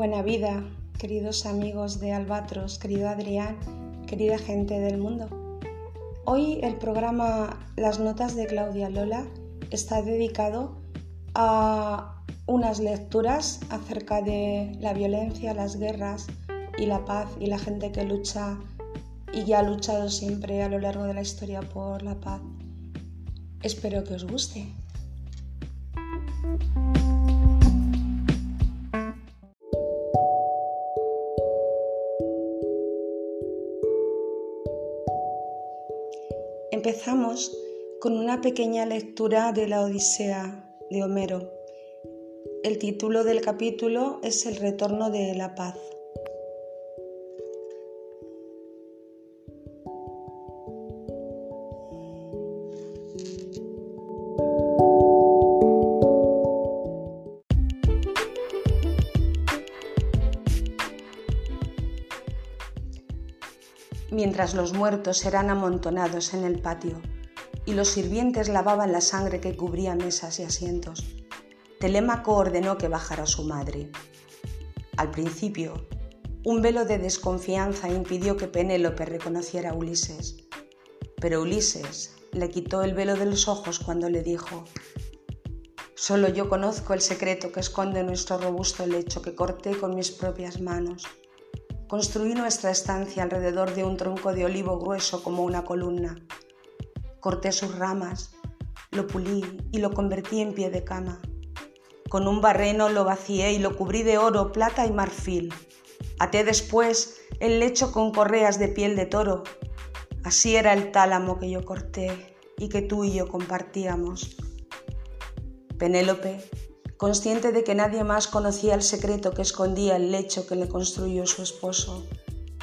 Buena vida, queridos amigos de Albatros, querido Adrián, querida gente del mundo. Hoy el programa Las Notas de Claudia Lola está dedicado a unas lecturas acerca de la violencia, las guerras y la paz y la gente que lucha y que ha luchado siempre a lo largo de la historia por la paz. Espero que os guste. Empezamos con una pequeña lectura de la Odisea de Homero. El título del capítulo es El retorno de la paz. Mientras los muertos eran amontonados en el patio y los sirvientes lavaban la sangre que cubría mesas y asientos. Telémaco ordenó que bajara su madre. Al principio, un velo de desconfianza impidió que Penélope reconociera a Ulises, pero Ulises le quitó el velo de los ojos cuando le dijo, Solo yo conozco el secreto que esconde nuestro robusto lecho que corté con mis propias manos. Construí nuestra estancia alrededor de un tronco de olivo grueso como una columna. Corté sus ramas, lo pulí y lo convertí en pie de cama. Con un barreno lo vacié y lo cubrí de oro, plata y marfil. Até después el lecho con correas de piel de toro. Así era el tálamo que yo corté y que tú y yo compartíamos. Penélope consciente de que nadie más conocía el secreto que escondía el lecho que le construyó su esposo,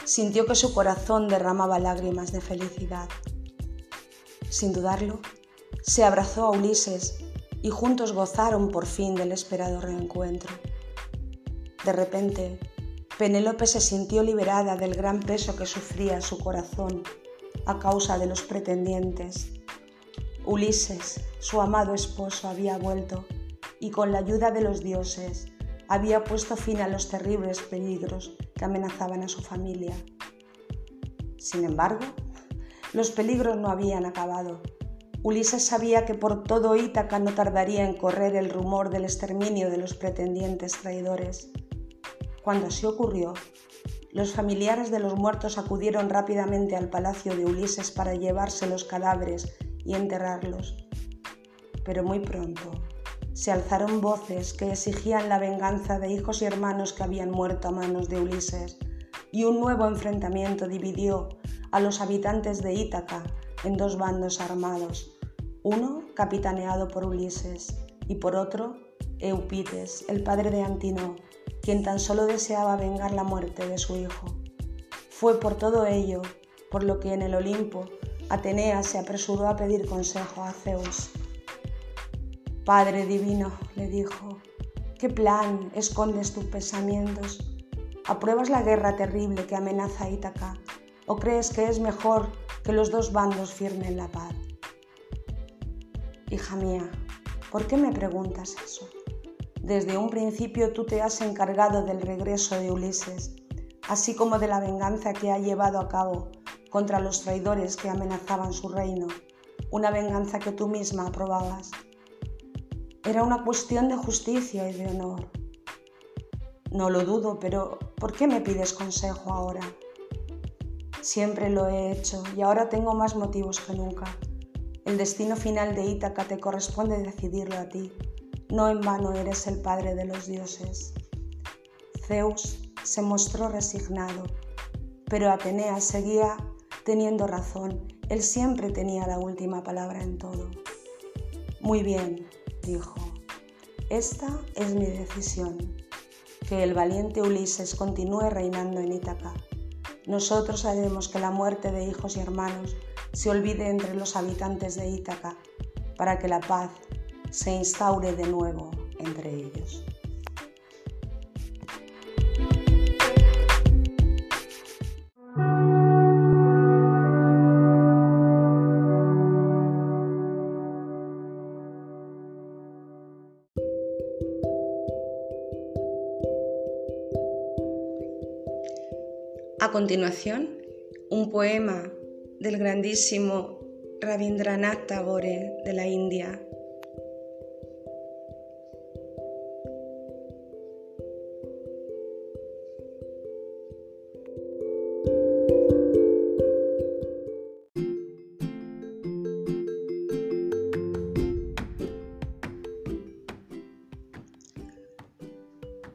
sintió que su corazón derramaba lágrimas de felicidad. Sin dudarlo, se abrazó a Ulises y juntos gozaron por fin del esperado reencuentro. De repente, Penélope se sintió liberada del gran peso que sufría su corazón a causa de los pretendientes. Ulises, su amado esposo, había vuelto y con la ayuda de los dioses había puesto fin a los terribles peligros que amenazaban a su familia. Sin embargo, los peligros no habían acabado. Ulises sabía que por todo Ítaca no tardaría en correr el rumor del exterminio de los pretendientes traidores. Cuando así ocurrió, los familiares de los muertos acudieron rápidamente al palacio de Ulises para llevarse los cadáveres y enterrarlos. Pero muy pronto se alzaron voces que exigían la venganza de hijos y hermanos que habían muerto a manos de Ulises, y un nuevo enfrentamiento dividió a los habitantes de Ítaca en dos bandos armados, uno capitaneado por Ulises y por otro Eupites, el padre de Antino, quien tan solo deseaba vengar la muerte de su hijo. Fue por todo ello por lo que en el Olimpo Atenea se apresuró a pedir consejo a Zeus. Padre Divino, le dijo, ¿qué plan escondes tus pensamientos? ¿Apruebas la guerra terrible que amenaza a Ítaca o crees que es mejor que los dos bandos firmen la paz? Hija mía, ¿por qué me preguntas eso? Desde un principio tú te has encargado del regreso de Ulises, así como de la venganza que ha llevado a cabo contra los traidores que amenazaban su reino, una venganza que tú misma aprobabas. Era una cuestión de justicia y de honor. No lo dudo, pero ¿por qué me pides consejo ahora? Siempre lo he hecho y ahora tengo más motivos que nunca. El destino final de Ítaca te corresponde decidirlo a ti. No en vano eres el padre de los dioses. Zeus se mostró resignado, pero Atenea seguía teniendo razón. Él siempre tenía la última palabra en todo. Muy bien, dijo, esta es mi decisión, que el valiente Ulises continúe reinando en Ítaca. Nosotros haremos que la muerte de hijos y hermanos se olvide entre los habitantes de Ítaca, para que la paz se instaure de nuevo entre ellos. Continuación, un poema del grandísimo Rabindranath Tagore de la India.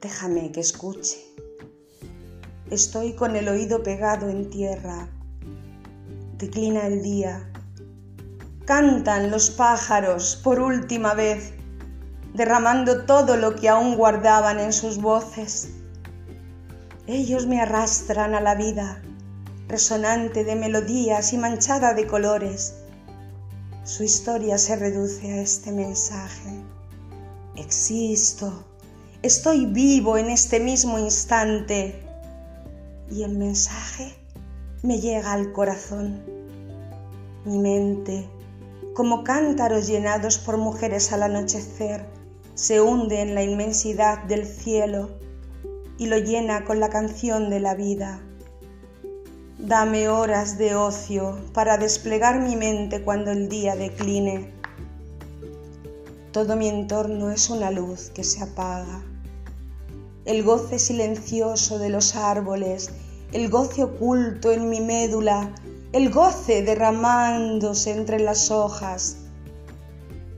Déjame que escuche Estoy con el oído pegado en tierra. Declina el día. Cantan los pájaros por última vez, derramando todo lo que aún guardaban en sus voces. Ellos me arrastran a la vida, resonante de melodías y manchada de colores. Su historia se reduce a este mensaje. Existo, estoy vivo en este mismo instante y el mensaje me llega al corazón. Mi mente, como cántaros llenados por mujeres al anochecer, se hunde en la inmensidad del cielo y lo llena con la canción de la vida. Dame horas de ocio para desplegar mi mente cuando el día decline. Todo mi entorno es una luz que se apaga el goce silencioso de los árboles, el goce oculto en mi médula, el goce derramándose entre las hojas.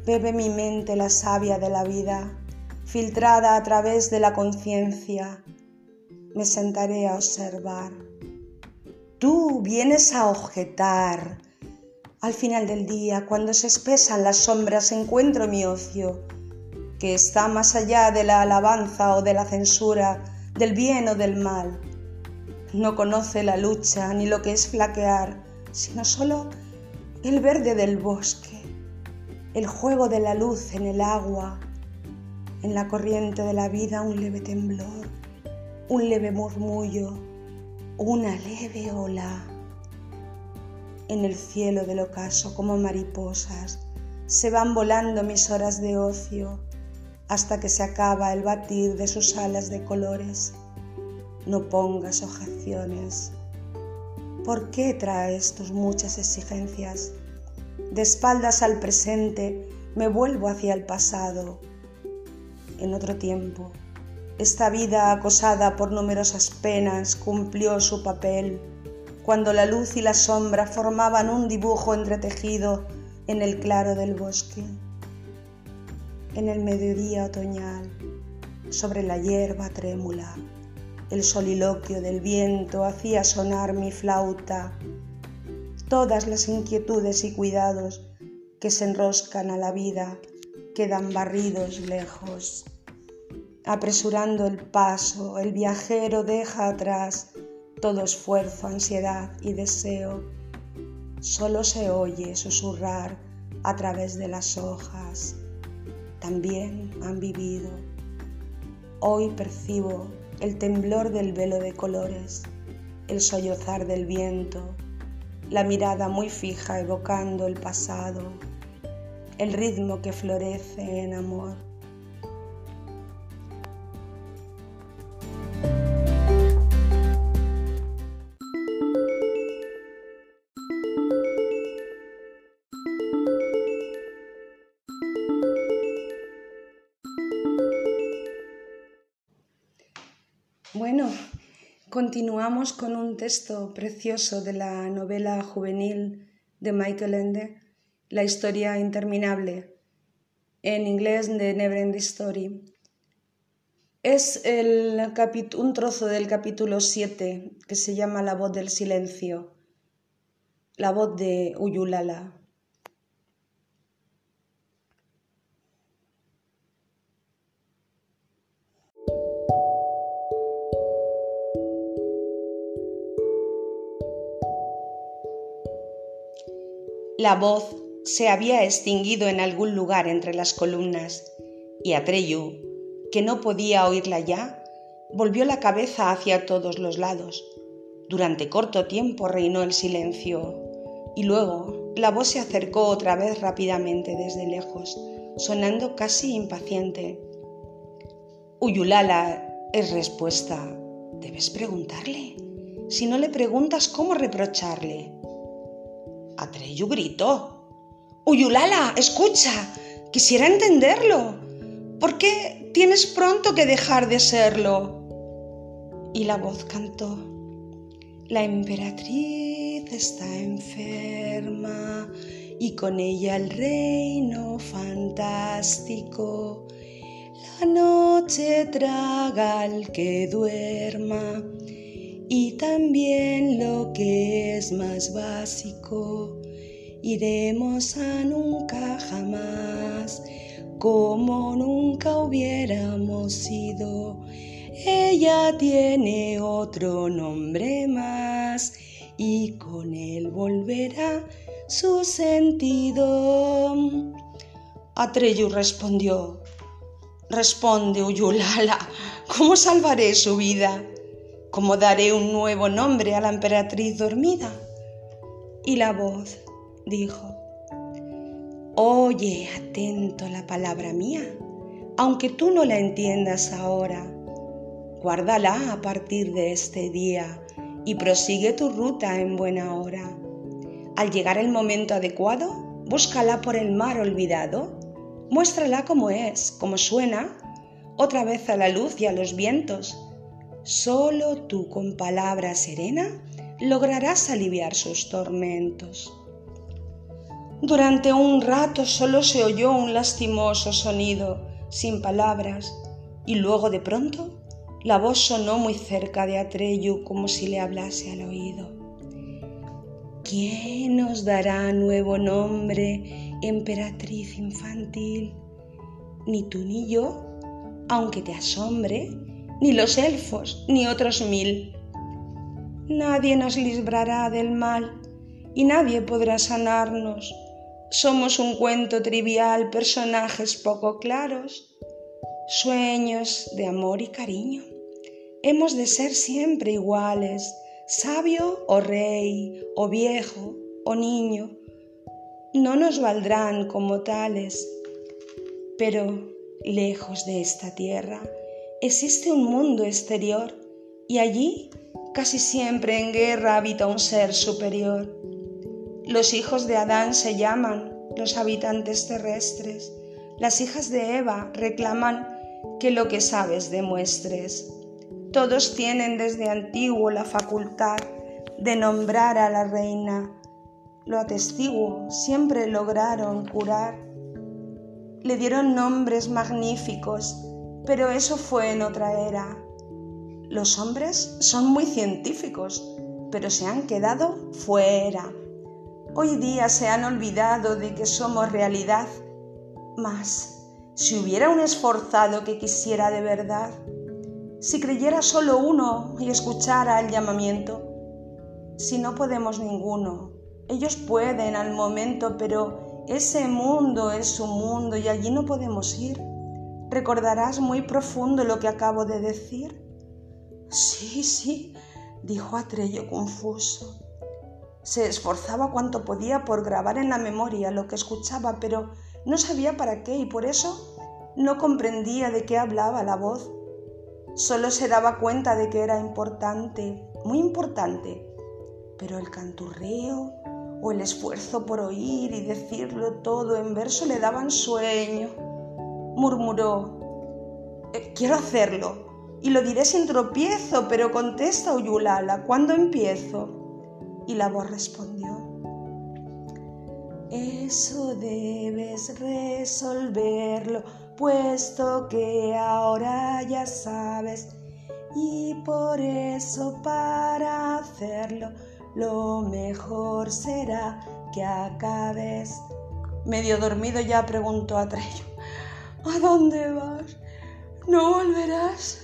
Bebe mi mente la savia de la vida, filtrada a través de la conciencia. Me sentaré a observar. Tú vienes a objetar. Al final del día, cuando se espesan las sombras, encuentro mi ocio que está más allá de la alabanza o de la censura, del bien o del mal. No conoce la lucha ni lo que es flaquear, sino solo el verde del bosque, el juego de la luz en el agua, en la corriente de la vida un leve temblor, un leve murmullo, una leve ola. En el cielo del ocaso como mariposas se van volando mis horas de ocio, hasta que se acaba el batir de sus alas de colores. No pongas objeciones. ¿Por qué traes tus muchas exigencias? De espaldas al presente me vuelvo hacia el pasado. En otro tiempo, esta vida acosada por numerosas penas cumplió su papel, cuando la luz y la sombra formaban un dibujo entretejido en el claro del bosque en el mediodía otoñal, sobre la hierba trémula. El soliloquio del viento hacía sonar mi flauta. Todas las inquietudes y cuidados que se enroscan a la vida quedan barridos lejos. Apresurando el paso, el viajero deja atrás todo esfuerzo, ansiedad y deseo. Solo se oye susurrar a través de las hojas también han vivido. Hoy percibo el temblor del velo de colores, el sollozar del viento, la mirada muy fija evocando el pasado, el ritmo que florece en amor. Continuamos con un texto precioso de la novela juvenil de Michael Ende, La historia interminable, en inglés de Neverending Story. Es un trozo del capítulo 7 que se llama La voz del silencio, la voz de Uyulala. La voz se había extinguido en algún lugar entre las columnas, y Atreyu, que no podía oírla ya, volvió la cabeza hacia todos los lados. Durante corto tiempo reinó el silencio, y luego la voz se acercó otra vez rápidamente desde lejos, sonando casi impaciente. Uyulala es respuesta. Debes preguntarle. si no le preguntas cómo reprocharle. Atreyu gritó. Uyulala, escucha, quisiera entenderlo. ¿Por qué tienes pronto que dejar de serlo? Y la voz cantó. La emperatriz está enferma y con ella el reino fantástico. La noche traga al que duerma y también lo que es más básico. Iremos a nunca jamás, como nunca hubiéramos sido. Ella tiene otro nombre más y con él volverá su sentido. Atreyu respondió, responde Uyulala, ¿cómo salvaré su vida? ¿Cómo daré un nuevo nombre a la emperatriz dormida? Y la voz dijo, Oye atento la palabra mía, aunque tú no la entiendas ahora. Guárdala a partir de este día y prosigue tu ruta en buena hora. Al llegar el momento adecuado, búscala por el mar olvidado, muéstrala como es, como suena, otra vez a la luz y a los vientos, Solo tú con palabra serena lograrás aliviar sus tormentos. Durante un rato solo se oyó un lastimoso sonido, sin palabras, y luego de pronto la voz sonó muy cerca de Atreyu como si le hablase al oído. ¿Quién nos dará nuevo nombre, emperatriz infantil? Ni tú ni yo, aunque te asombre, ni los elfos, ni otros mil. Nadie nos librará del mal y nadie podrá sanarnos. Somos un cuento trivial, personajes poco claros, sueños de amor y cariño. Hemos de ser siempre iguales, sabio o rey, o viejo o niño. No nos valdrán como tales, pero lejos de esta tierra, existe un mundo exterior y allí casi siempre en guerra habita un ser superior. Los hijos de Adán se llaman los habitantes terrestres. Las hijas de Eva reclaman que lo que sabes demuestres. Todos tienen desde antiguo la facultad de nombrar a la reina. Lo atestiguo, siempre lograron curar. Le dieron nombres magníficos pero eso fue en otra era. Los hombres son muy científicos, pero se han quedado fuera. Hoy día se han olvidado de que somos realidad. Mas, si hubiera un esforzado que quisiera de verdad, si creyera solo uno y escuchara el llamamiento, si no podemos ninguno, ellos pueden al momento, pero ese mundo es su mundo y allí no podemos ir. ¿Recordarás muy profundo lo que acabo de decir? Sí, sí, dijo Atrello confuso. Se esforzaba cuanto podía por grabar en la memoria lo que escuchaba, pero no sabía para qué y por eso no comprendía de qué hablaba la voz. Solo se daba cuenta de que era importante, muy importante, pero el canturreo o el esfuerzo por oír y decirlo todo en verso le daban sueño murmuró. Eh, quiero hacerlo, y lo diré sin tropiezo, pero contesta Uyulala, ¿cuándo empiezo? Y la voz respondió. Eso debes resolverlo, puesto que ahora ya sabes, y por eso para hacerlo lo mejor será que acabes. Medio dormido ya preguntó a Trello. ¿A dónde vas? ¿No volverás?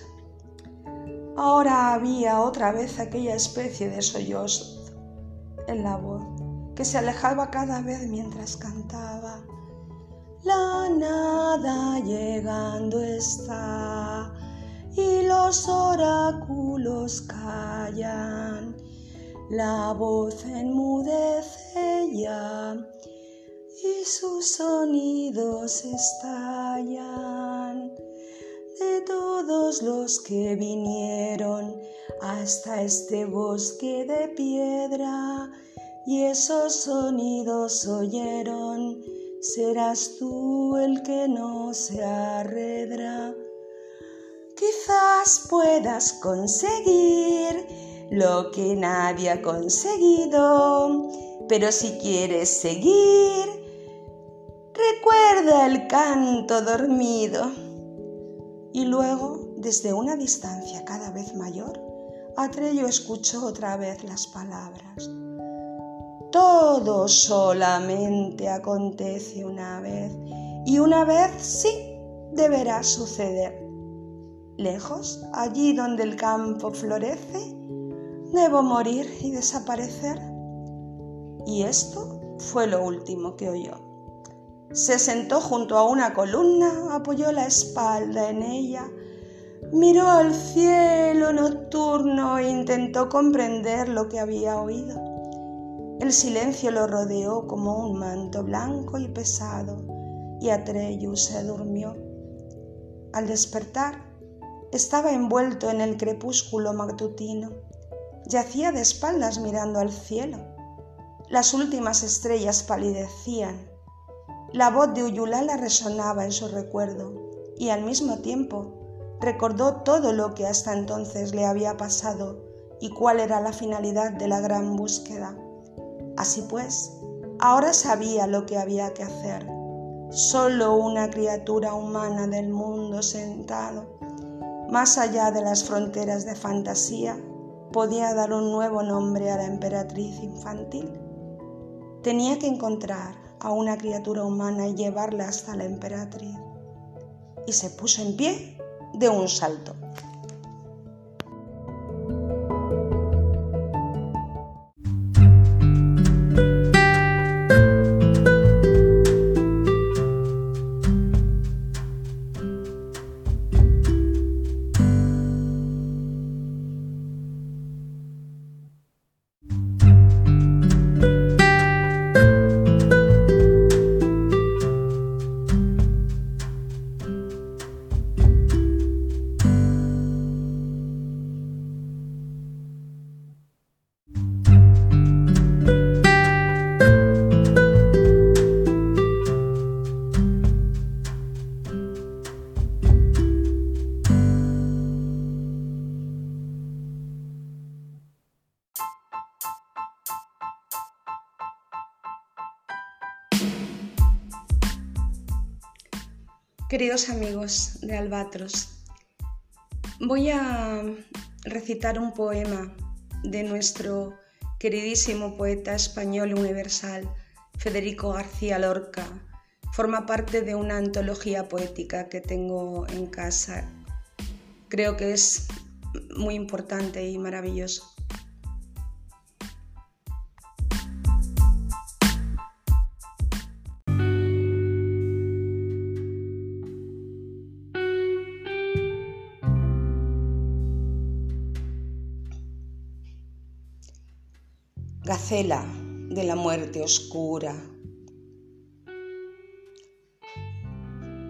Ahora había otra vez aquella especie de sollozo en la voz que se alejaba cada vez mientras cantaba. La nada llegando está y los oráculos callan. La voz enmudece ya y sus sonidos estallan. de todos los que vinieron hasta este bosque de piedra y esos sonidos oyeron, serás tú el que no se arredra. Quizás puedas conseguir lo que nadie ha conseguido, pero si quieres seguir, recuerda el canto dormido. Y luego, desde una distancia cada vez mayor, Atrello escuchó otra vez las palabras. Todo solamente acontece una vez y una vez sí deberá suceder. Lejos, allí donde el campo florece, debo morir y desaparecer. Y esto fue lo último que oyó. Se sentó junto a una columna, apoyó la espalda en ella, miró al cielo nocturno e intentó comprender lo que había oído. El silencio lo rodeó como un manto blanco y pesado, y Atreyu se durmió. Al despertar, estaba envuelto en el crepúsculo matutino. Yacía de espaldas mirando al cielo. Las últimas estrellas palidecían la voz de Uyulala resonaba en su recuerdo y al mismo tiempo recordó todo lo que hasta entonces le había pasado y cuál era la finalidad de la gran búsqueda. Así pues, ahora sabía lo que había que hacer. Solo una criatura humana del mundo sentado, más allá de las fronteras de fantasía, podía dar un nuevo nombre a la emperatriz infantil. Tenía que encontrar a una criatura humana y llevarla hasta la emperatriz. Y se puso en pie de un salto. Queridos amigos de Albatros, voy a recitar un poema de nuestro queridísimo poeta español universal, Federico García Lorca. Forma parte de una antología poética que tengo en casa. Creo que es muy importante y maravilloso. Gacela de la muerte oscura.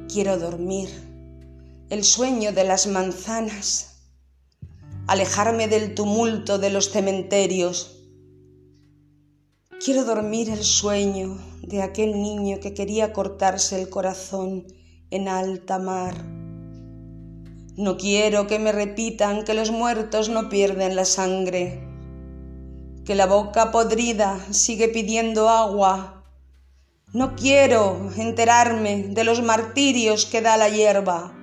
Quiero dormir, el sueño de las manzanas, alejarme del tumulto de los cementerios. Quiero dormir el sueño de aquel niño que quería cortarse el corazón en alta mar. No quiero que me repitan que los muertos no pierden la sangre que la boca podrida sigue pidiendo agua. No quiero enterarme de los martirios que da la hierba,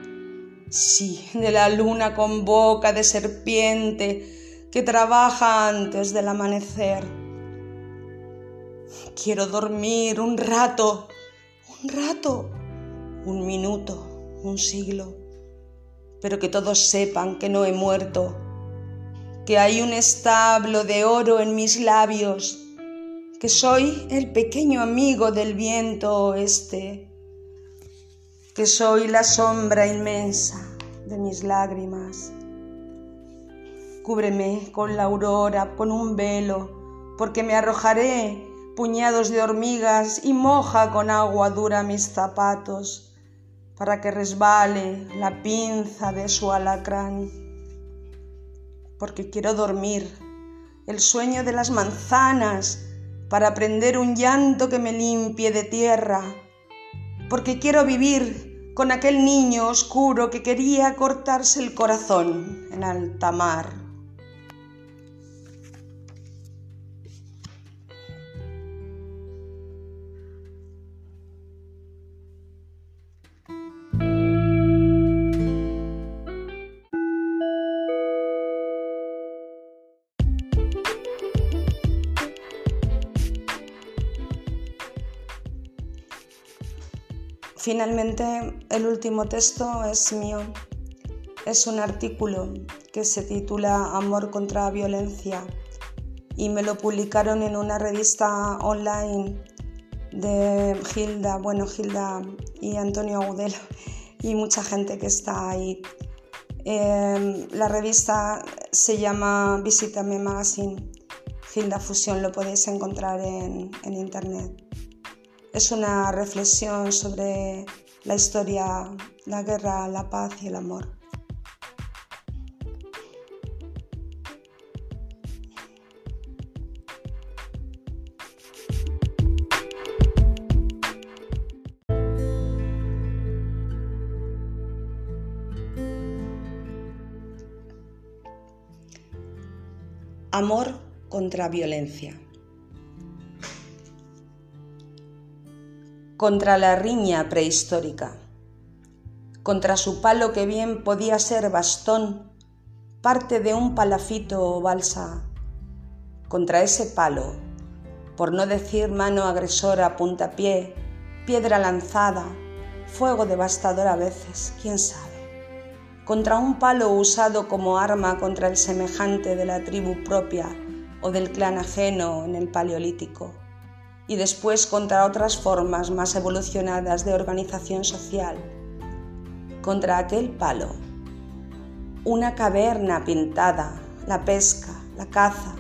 sí, de la luna con boca de serpiente que trabaja antes del amanecer. Quiero dormir un rato, un rato, un minuto, un siglo, pero que todos sepan que no he muerto que hay un establo de oro en mis labios, que soy el pequeño amigo del viento oeste, que soy la sombra inmensa de mis lágrimas. Cúbreme con la aurora, con un velo, porque me arrojaré puñados de hormigas y moja con agua dura mis zapatos. para que resbale la pinza de su alacrán, porque quiero dormir el sueño de las manzanas para prender un llanto que me limpie de tierra, porque quiero vivir con aquel niño oscuro que quería cortarse el corazón en alta mar. Finalmente, el último texto es mío. Es un artículo que se titula Amor contra Violencia y me lo publicaron en una revista online de Gilda, bueno, Gilda y Antonio Agudelo y mucha gente que está ahí. Em, la revista se llama Visítame Magazine. Gilda Fusión lo podéis encontrar en internet es una reflexión sobre la historia, la guerra, la paz y el amor. Amor contra violencia. Contra la riña prehistórica, contra su palo que bien podía ser bastón, parte de un palafito o balsa, contra ese palo, por no decir mano agresora, puntapié, piedra lanzada, fuego devastador a veces, quién sabe, contra un palo usado como arma contra el semejante de la tribu propia o del clan ajeno en el Paleolítico y después contra otras formas más evolucionadas de organización social. Contra aquel palo, una caverna pintada, la pesca, la caza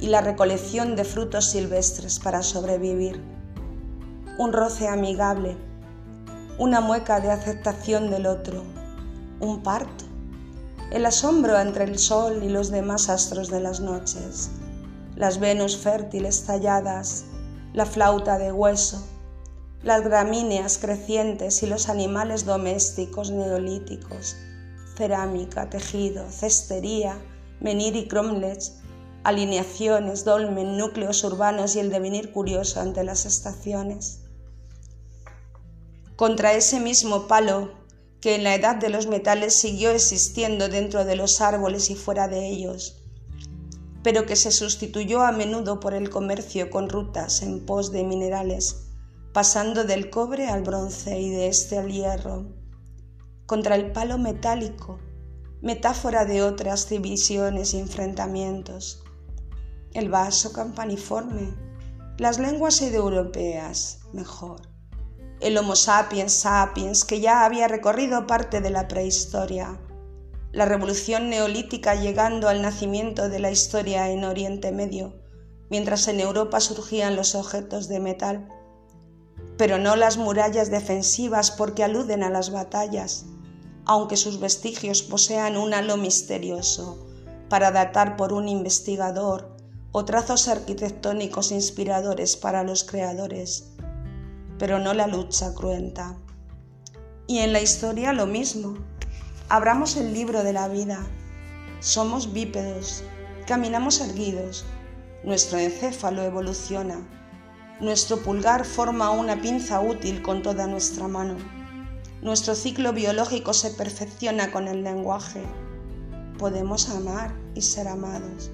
y la recolección de frutos silvestres para sobrevivir. Un roce amigable, una mueca de aceptación del otro, un parto, el asombro entre el sol y los demás astros de las noches, las Venus fértiles talladas la flauta de hueso, las gramíneas crecientes y los animales domésticos neolíticos, cerámica, tejido, cestería, menir y cromlech, alineaciones, dolmen, núcleos urbanos y el devenir curioso ante las estaciones. Contra ese mismo palo que en la edad de los metales siguió existiendo dentro de los árboles y fuera de ellos, pero que se sustituyó a menudo por el comercio con rutas en pos de minerales, pasando del cobre al bronce y de este al hierro, contra el palo metálico, metáfora de otras divisiones y enfrentamientos, el vaso campaniforme, las lenguas indoeuropeas, mejor, el Homo sapiens sapiens que ya había recorrido parte de la prehistoria, la revolución neolítica llegando al nacimiento de la historia en Oriente Medio, mientras en Europa surgían los objetos de metal, pero no las murallas defensivas porque aluden a las batallas, aunque sus vestigios posean un halo misterioso para datar por un investigador o trazos arquitectónicos inspiradores para los creadores, pero no la lucha cruenta. Y en la historia lo mismo Abramos el libro de la vida. Somos bípedos, caminamos erguidos, nuestro encéfalo evoluciona, nuestro pulgar forma una pinza útil con toda nuestra mano, nuestro ciclo biológico se perfecciona con el lenguaje, podemos amar y ser amados.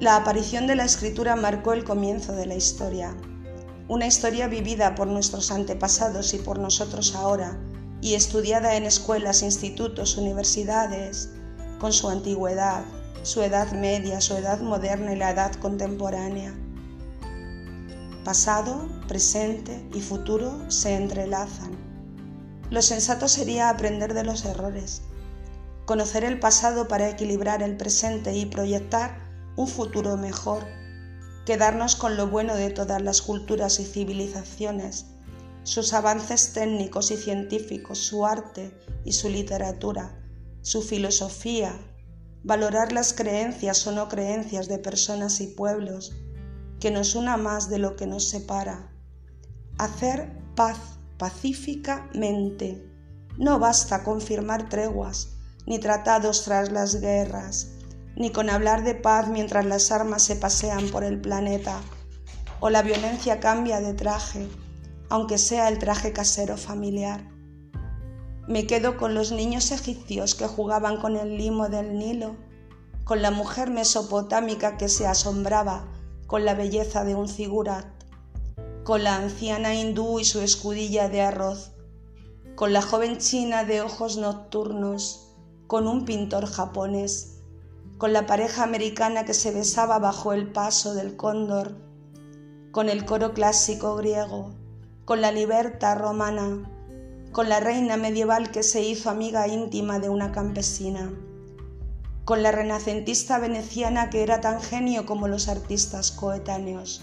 La aparición de la escritura marcó el comienzo de la historia, una historia vivida por nuestros antepasados y por nosotros ahora, y estudiada en escuelas, institutos, universidades, con su antigüedad, su edad media, su edad moderna y la edad contemporánea. Pasado, presente y futuro se entrelazan. Lo sensato sería aprender de los errores, conocer el pasado para equilibrar el presente y proyectar un futuro mejor, quedarnos con lo bueno de todas las culturas y civilizaciones sus avances técnicos y científicos, su arte y su literatura, su filosofía, valorar las creencias o no creencias de personas y pueblos, que nos una más de lo que nos separa. Hacer paz pacíficamente. No basta con firmar treguas, ni tratados tras las guerras, ni con hablar de paz mientras las armas se pasean por el planeta, o la violencia cambia de traje, aunque sea el traje casero familiar. Me quedo con los niños egipcios que jugaban con el limo del Nilo, con la mujer mesopotámica que se asombraba con la belleza de un figurat, con la anciana hindú y su escudilla de arroz, con la joven china de ojos nocturnos, con un pintor japonés, con la pareja americana que se besaba bajo el paso del cóndor, con el coro clásico griego, con la libertad romana, con la reina medieval que se hizo amiga íntima de una campesina, con la renacentista veneciana que era tan genio como los artistas coetáneos,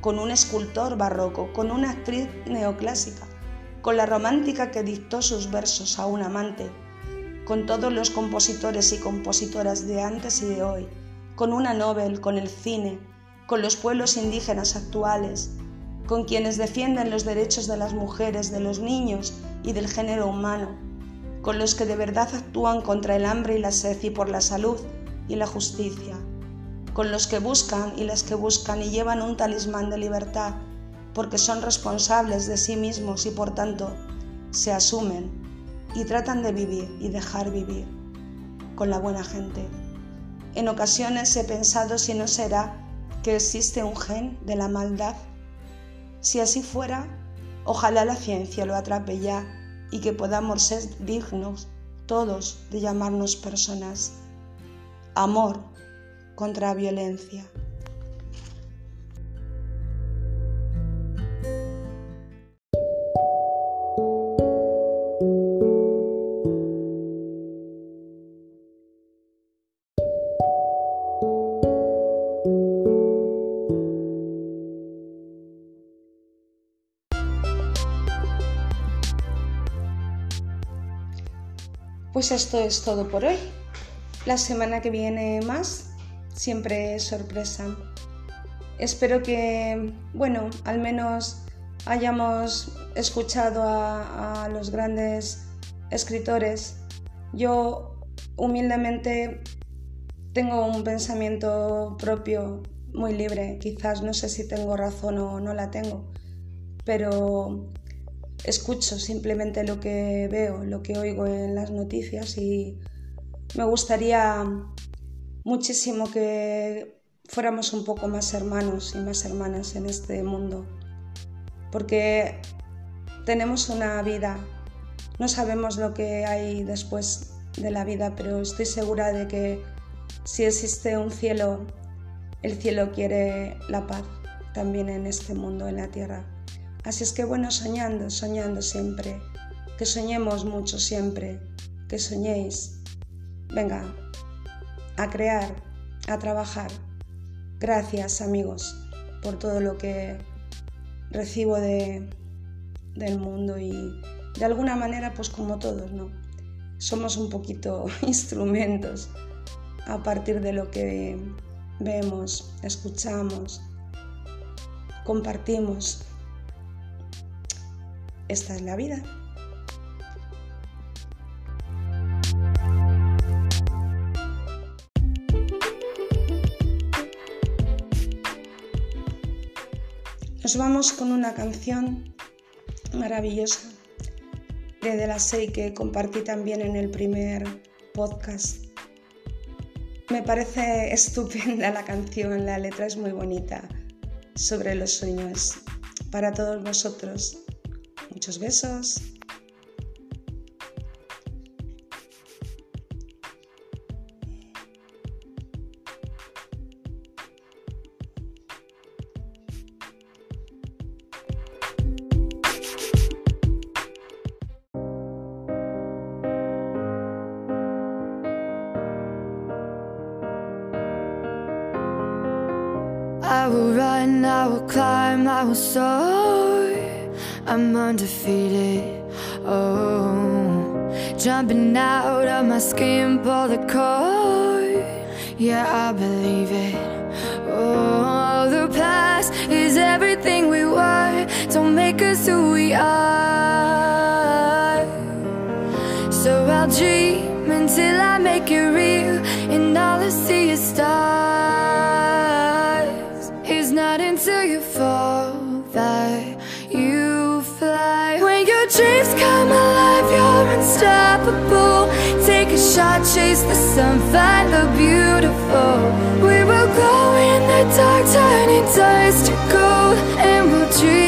con un escultor barroco, con una actriz neoclásica, con la romántica que dictó sus versos a un amante, con todos los compositores y compositoras de antes y de hoy, con una Nobel, con el cine, con los pueblos indígenas actuales, con quienes defienden los derechos de las mujeres, de los niños y del género humano, con los que de verdad actúan contra el hambre y la sed y por la salud y la justicia, con los que buscan y las que buscan y llevan un talismán de libertad porque son responsables de sí mismos y por tanto se asumen y tratan de vivir y dejar vivir con la buena gente. En ocasiones he pensado si no será que existe un gen de la maldad si así fuera, ojalá la ciencia lo atrape ya y que podamos ser dignos todos de llamarnos personas. Amor contra violencia. Pues esto es todo por hoy. La semana que viene más, siempre es sorpresa. Espero que, bueno, al menos hayamos escuchado a los grandes escritores. Yo humildemente tengo un pensamiento propio muy libre. Quizás no sé si tengo razón o no la tengo, pero escucho simplemente lo que veo, lo que oigo en las noticias y me gustaría muchísimo que fuéramos un poco más hermanos y más hermanas en este mundo, porque tenemos una vida, no sabemos lo que hay después de la vida, pero estoy segura de que si existe un cielo, el cielo quiere la paz también en este mundo, en la tierra. Así es que bueno, soñando, soñando siempre, que soñemos mucho siempre, que soñéis. Venga, a crear, a trabajar. Gracias amigos por todo lo que recibo de, del mundo y de alguna manera pues como todos, ¿no? Somos un poquito instrumentos a partir de lo que vemos, escuchamos, compartimos esta es la vida. Nos vamos con una canción maravillosa de De la Sei que compartí también en el primer podcast. Me parece estupenda la canción, la letra es muy bonita sobre los sueños. Para todos vosotros, Muchos besos. My skin, pull the cord. Yeah, I believe it. Oh, the past is everything we were. Don't make us who we are. So I'll dream until I make it real, and all I see is stars. It's not until you fall that you fly. When your dreams come alive, you're unstoppable. Take a shot, chase the sun, find the beautiful. We will glow in the dark, turning dust to gold, and we'll dream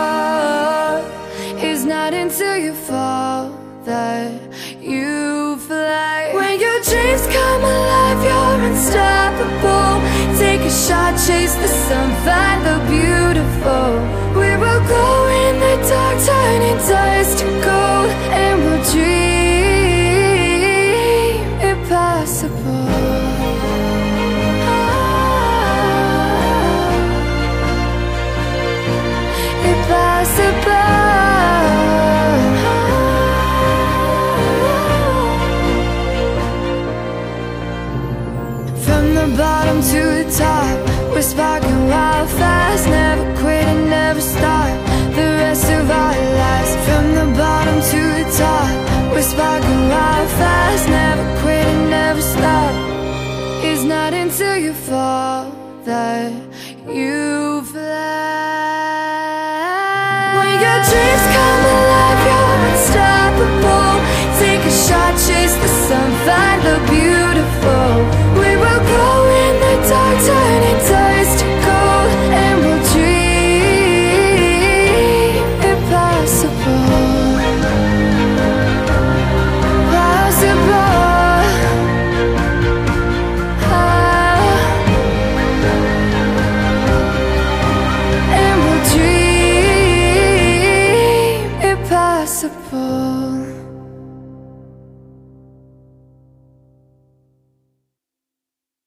Come alive, you're unstoppable. Take a shot, chase the sun, find the beautiful. We will go in the dark, turning dust to gold, and we'll dream bottom to the top, we're sparking wild fast. Never quit and never stop. The rest of our lives. From the bottom to the top, we're sparking wild fast. Never quit and never stop. It's not until you fall that you